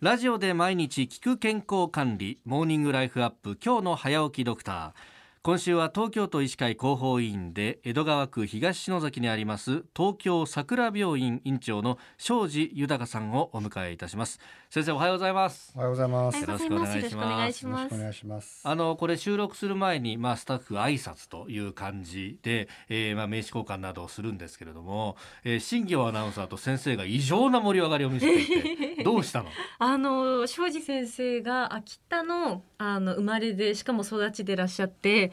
ラジオで毎日聞く健康管理モーニングライフアップ今日の早起きドクター。今週は東京都医師会広報委員で江戸川区東篠崎にあります東京さくら病院院長の庄司豊さんをお迎えいたします。先生おはようございます。おはようございます。よろしくお願いします。よろしくお願いします。あのこれ収録する前に、まあ、スタッフ挨拶という感じで、えーまあ、名刺交換などをするんですけれども、えー、新業アナウンサーと先生が異常な盛り上がりを見せていて どうしたの？あの庄司先生が秋田のあの生まれでしかも育ちでいらっしゃって、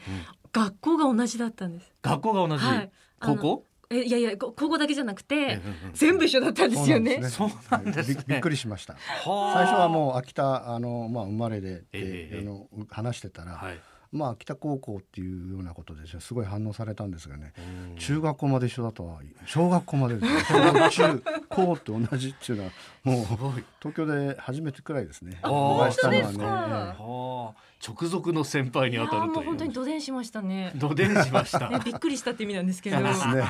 学校が同じだったんです。学校が同じ、はい。高校？えいやいやこ高校だけじゃなくて、全部一緒だったんですよね。そうなんですね。びびっくりしました。はあ。最初はもう秋田あのまあ生まれで、でええあの話してたら、はい。まあ秋田高校っていうようなことでですごい反応されたんですがね。うん。中学校まで一緒だとは小学校までですね 小学中高って同じっていうのはもう東京で初めてくらいですね。あお会いしたのはね直属の先輩に当たるという。もう本当にどでんしましたね。どでんしました。ねびっくりしたって意味なんですけど。そうですね。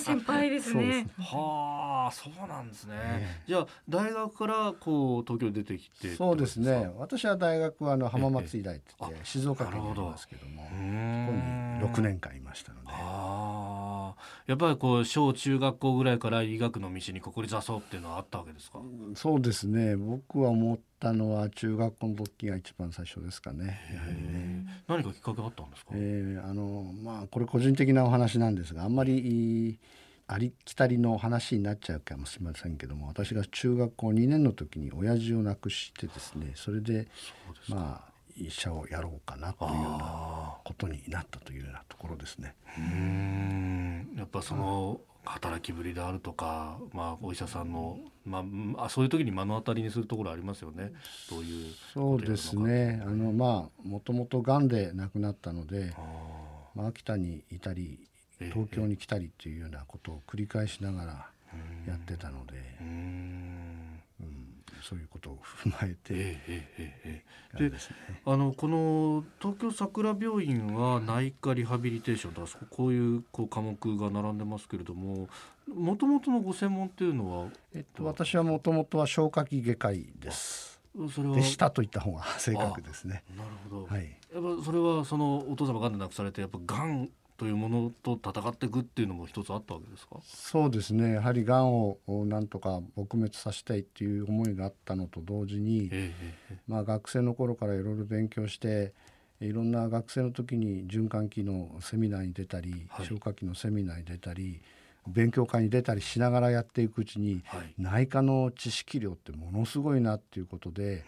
先輩ですそうですね。ね。はあそうなんですね、えじゃあ大学からこう東京に出てきてそうですね。私は大学はあの浜松医大って言っええて静岡県にありますけどもここに6年間いましたので。ああ。やっぱりこう小中学校ぐらいから医学の道にここに座そうっていうのはあったわけですか、そうですね。僕は思ったのは中学校の時が一番最初ですかねやはりね。何かきっかけあったんですか、えーあのまあこれ個人的なお話なんですがあんまりありきたりの話になっちゃうかもしれませんけども私が中学校2年の時に親父を亡くしてですねそれでまあ医者をやろうかなというようなあことになったというようなところですね。ーうーんやっぱその働きぶりであるとか、まあ、お医者さんの、まああ、そういう時に目の当たりにするところありますよね。どういうそうですね。あのまあもともとがんで亡くなったので、あまあ、秋田にいたりええ東京に来たりというようなことを繰り返しながらやってたので、そういうことを踏まえて、であのこの東京桜病院は内科リハビリテーションとかそこういうこう科目が並んでますけれどももともとのご専門っていうのはえっと、私はもともとは消化器外科医です。それは？でしたと言った方が正確ですね。なるほど、はい。やっぱそれはそのお父様がんで亡くされてやっぱがんというものと戦っていくっていうのも一つあったわけですか？そうですね。やはり癌をなんとか撲滅させたいっていう思いがあったのと同時に、ええまあ学生の頃からいろいろ勉強して。いろんな学生の時に循環器のセミナーに出たり、はい。消化器のセミナーに出たり勉強会に出たりしながらやっていくうちにはい。内科の知識量ってものすごいなっていうことで、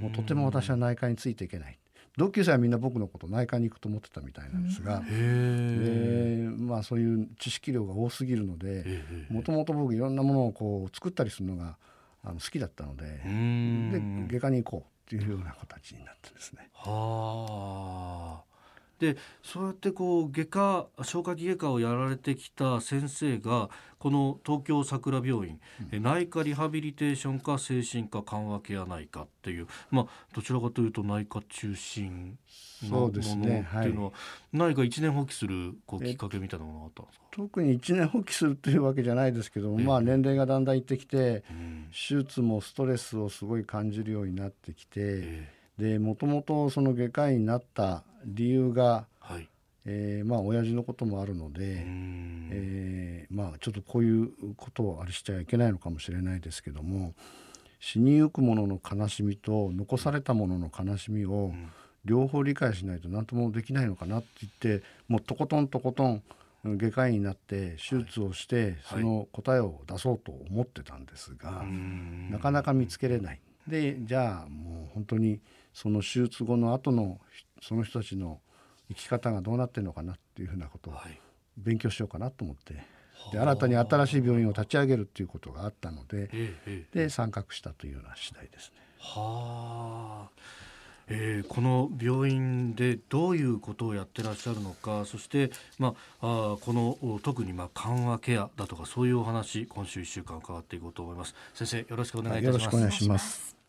もうとても私は内科についていけない同級生はみんな僕のこと内科に行くと思ってたみたいなんですが、でまあそういう知識量が多すぎるのでええもともと僕いろんなものをこう作ったりするのがあの好きだったのでで外科に行こうっていうような形になってですね。はあ。でそうやってこう外科消化器外科をやられてきた先生がこの東京桜病院、え内科リハビリテーション科精神科緩和ケア内科っていうまあどちらかというと内科中心のものってそうですねい。うのは何か一年放棄するこうきっかけみたいなものがあったんですか、特に一年放棄するというわけじゃないですけども、まあ年齢がだんだんいってきてうん。手術もストレスをすごい感じるようになってきて、えでもともとその外科医になった理由が、えはい。えーまあ親父のこともあるので、えーまあちょっとこういうことをあれしちゃいけないのかもしれないですけども死にゆく者の悲しみと残された者の悲しみを両方理解しないと何ともできないのかなって言ってもうとことんとことんうん外科医になって手術をしてその答えを出そうと思ってたんですが、なかなか見つけれない。でじゃあもう本当にその手術後の後のその人たちの生き方がどうなってるのかなっていうふうなことをはい。勉強しようかなと思って。で新たに新しい病院を立ち上げるっていうことがあったのでで参画したというような次第ですね。はあ、えーこの病院でどういうことをやってらっしゃるのかそして、まあ、あこの特にまあ緩和ケアだとかそういうお話今週1週間伺っていこうと思います先生よろしくお願いいたしますよろしくお願いします。